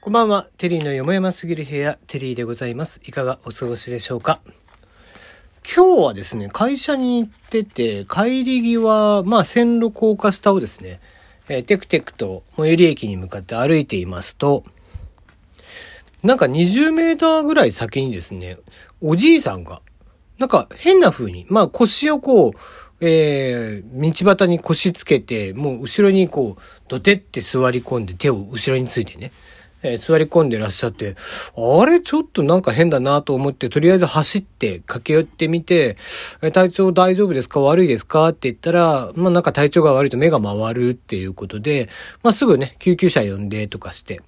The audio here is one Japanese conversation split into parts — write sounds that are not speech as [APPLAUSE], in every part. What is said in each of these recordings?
こんばんは。テリーのよもやますぎる部屋、テリーでございます。いかがお過ごしでしょうか？今日はですね、会社に行ってて、帰り際、まあ線路高架下をですね、えー、テクテクと最寄り駅に向かって歩いていますと、なんか20メーターぐらい先にですね、おじいさんが、なんか変な風に、まあ腰をこう、えー、道端に腰つけて、もう後ろにこう、どてって座り込んで手を後ろについてね、えー、座り込んでらっしゃって、あれ？ちょっとなんか変だなと思って、とりあえず走って駆け寄ってみて、えー、体調大丈夫ですか？悪いですか？って言ったら、まあなんか体調が悪いと目が回るっていうことで、まあすぐね、救急車呼んでとかして、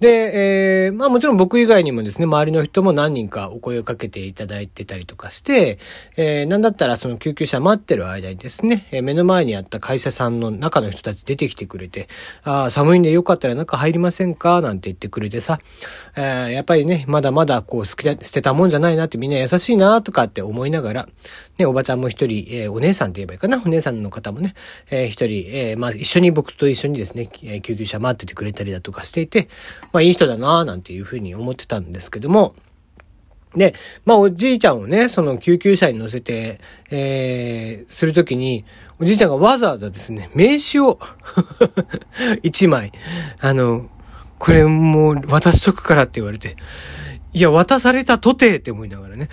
で、えー、まあもちろん僕以外にもですね、周りの人も何人かお声をかけていただいてたりとかして、えー、なんだったらその救急車待ってる間にですね、えー、目の前にあった会社さんの中の人たち出てきてくれて、ああ、寒いんでよかったら中入りませんかなんて言ってくれてさ、えー、やっぱりね、まだまだこう捨てたもんじゃないなってみんな優しいなとかって思いながら、ね、おばちゃんも一人、えー、お姉さんって言えばいいかな、お姉さんの方もね、えー、一人、えー、まあ一緒に僕と一緒にですね、え救急車待っててくれたりだとかしていて、まあいい人だなぁなんていうふうに思ってたんですけども、で、まあおじいちゃんをね、その救急車に乗せて、えー、するときに、おじいちゃんがわざわざですね、名刺を [LAUGHS] 一枚、あの、これもう渡しとくからって言われて、いや、渡されたとてって思いながらね。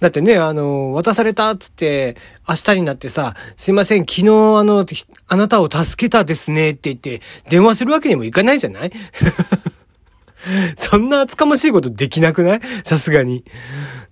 だってね、あの、渡されたっつって、明日になってさ、すいません、昨日あの、あなたを助けたですねって言って、電話するわけにもいかないじゃない？[LAUGHS] そんな厚かましいことできなくない？さすがに。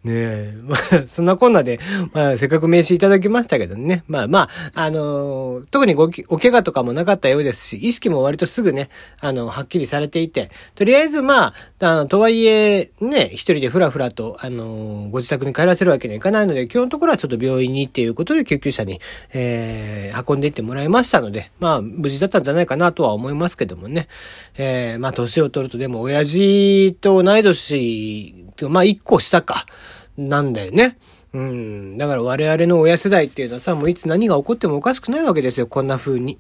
ねえ。[LAUGHS] まあ、そんなこんなで、まあ、せっかく名刺いただきましたけどね。まあまあ、あのー、特にごお怪我とかもなかったようですし、意識も割とすぐね、あの、はっきりされていて、とりあえずまあ、あの、とはいえ、ね、一人でふらふらと、あのー、ご自宅に帰らせるわけにはいかないので、今日のところはちょっと病院にっていうことで救急車に、えー、運んでいってもらいましたので、まあ、無事だったんじゃないかなとは思いますけどもね。えー、まあ、年を取るとでも親父と同い年、まあ、一個下か。なんだよね。うん。だから我々の親世代っていうのはさ、もういつ何が起こってもおかしくないわけですよ、こんな風に。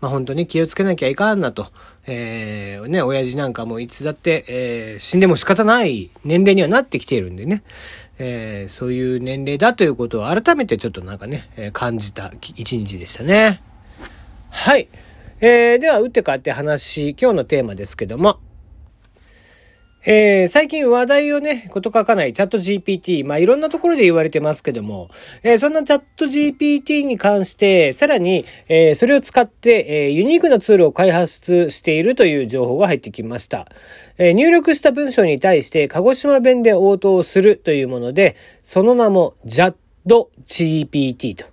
まあ本当に気をつけなきゃいかんなと。えー、ね、親父なんかもいつだって、えー、死んでも仕方ない年齢にはなってきているんでね。えー、そういう年齢だということを改めてちょっとなんかね、えー、感じた一日でしたね。はい。えー、では、打って変わって話、今日のテーマですけども、えー、最近話題をね、こと書かないチャット GPT、まあ、いろんなところで言われてますけども、えー、そんなチャット GPT に関して、さらに、えー、それを使って、え、ユニークなツールを開発しているという情報が入ってきました。え、入力した文章に対して、鹿児島弁で応答するというもので、その名も、ジャット GPT と。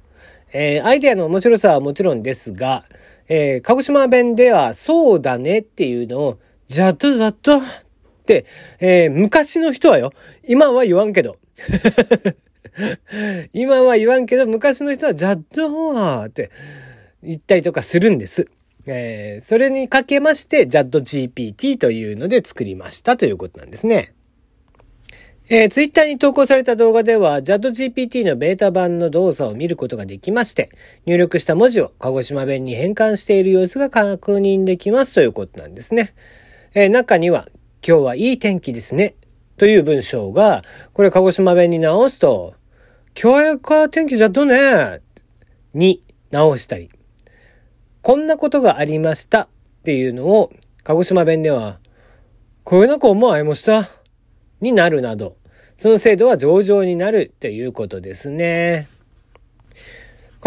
え、アイデアの面白さはもちろんですが、え、鹿児島弁では、そうだねっていうのを、ジャットジャット、えー、昔の人はよ、今は言わんけど。[LAUGHS] 今は言わんけど、昔の人はジャッドーって言ったりとかするんです。えー、それにかけまして、ジャッド GPT というので作りましたということなんですね。えー、ツイッターに投稿された動画では、ジャッド GPT のベータ版の動作を見ることができまして、入力した文字を鹿児島弁に変換している様子が確認できますということなんですね。えー、中には、今日はいい天気ですね。という文章が、これ鹿児島弁に直すと、今日は天気じゃどねに直したり、こんなことがありましたっていうのを、鹿児島弁では、こういうな子も会いました？になるなど、その制度は上々になるということですね。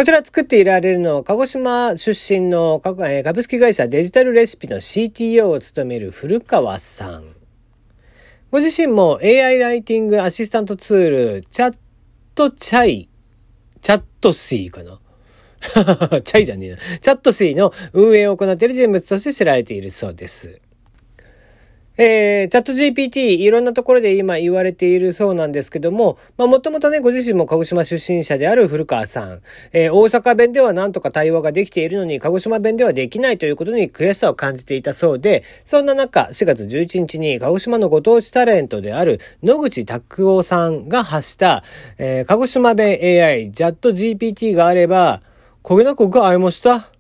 こちら作っていられるのは、鹿児島出身の株式会社デジタルレシピの CTO を務める古川さん。ご自身も AI ライティングアシスタントツール、チャットチャイ、チャットシーかな？[LAUGHS] チャイじゃねえな。チャットシーの運営を行っている人物として知られているそうです。えー、チャット GPT いろんなところで今言われているそうなんですけども、まあもともとね、ご自身も鹿児島出身者である古川さん、えー、大阪弁ではなんとか対話ができているのに、鹿児島弁ではできないということに悔しさを感じていたそうで、そんな中、4月11日に鹿児島のご当地タレントである野口拓夫さんが発した、えー、鹿児島弁 AI チャット GPT があれば、こげなこが会いました？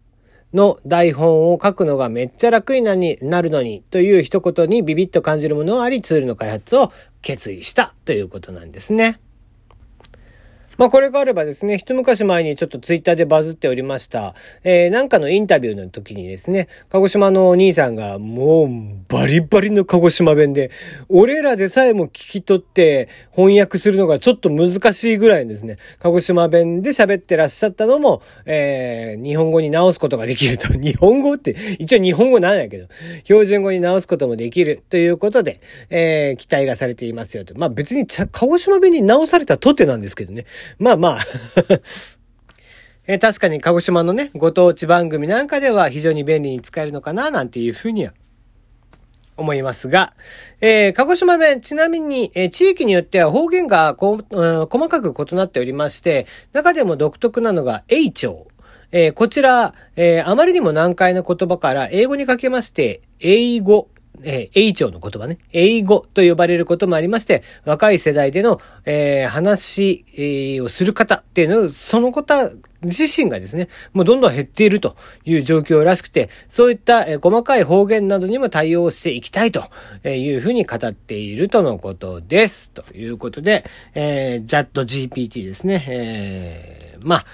の台本を書くのがめっちゃ楽になるのにという一言にビビッと感じるものがありツールの開発を決意したということなんですね。まあこれがあればですね、一昔前にちょっとツイッターでバズっておりました、えー、なんかのインタビューの時にですね、鹿児島のお兄さんがもうバリバリの鹿児島弁で、俺らでさえも聞き取って翻訳するのがちょっと難しいぐらいですね、鹿児島弁で喋ってらっしゃったのも、えー、日本語に直すことができると。[LAUGHS] 日本語って、一応日本語なんやけど、標準語に直すこともできるということで、えー、期待がされていますよと。まあ別に鹿児島弁に直されたとてなんですけどね。まあまあ。[LAUGHS] え確かに鹿児島のね、ご当地番組なんかでは非常に便利に使えるのかな、なんていうふうには思いますが、えー、鹿児島弁、ちなみに、えー、地域によっては方言がこ、うん、細かく異なっておりまして、中でも独特なのが、英町。えー、こちら、えあまりにも難解な言葉から英語にかけまして、英語。えー、英語の言葉ね、英語と呼ばれることもありまして、若い世代での、えー、話、えー、をする方っていうのを、その方自身がですね、もうどんどん減っているという状況らしくて、そういった、えー、細かい方言などにも対応していきたいというふうに語っているとのことです。ということで、えー、ジャット GPT ですね。えー、まあ、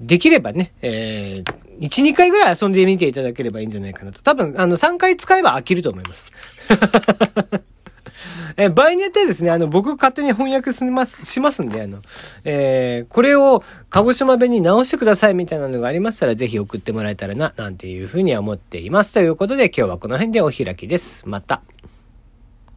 できればね、えー、1、2回ぐらい遊んでみていただければいいんじゃないかなと。多分、あの、3回使えば飽きると思います。[LAUGHS] え場合によってはですね、あの、僕勝手に翻訳します、しますんで、あの、えー、これを鹿児島弁に直してくださいみたいなのがありましたら、ぜひ送ってもらえたらな、なんていうふうには思っています。ということで、今日はこの辺でお開きです。また。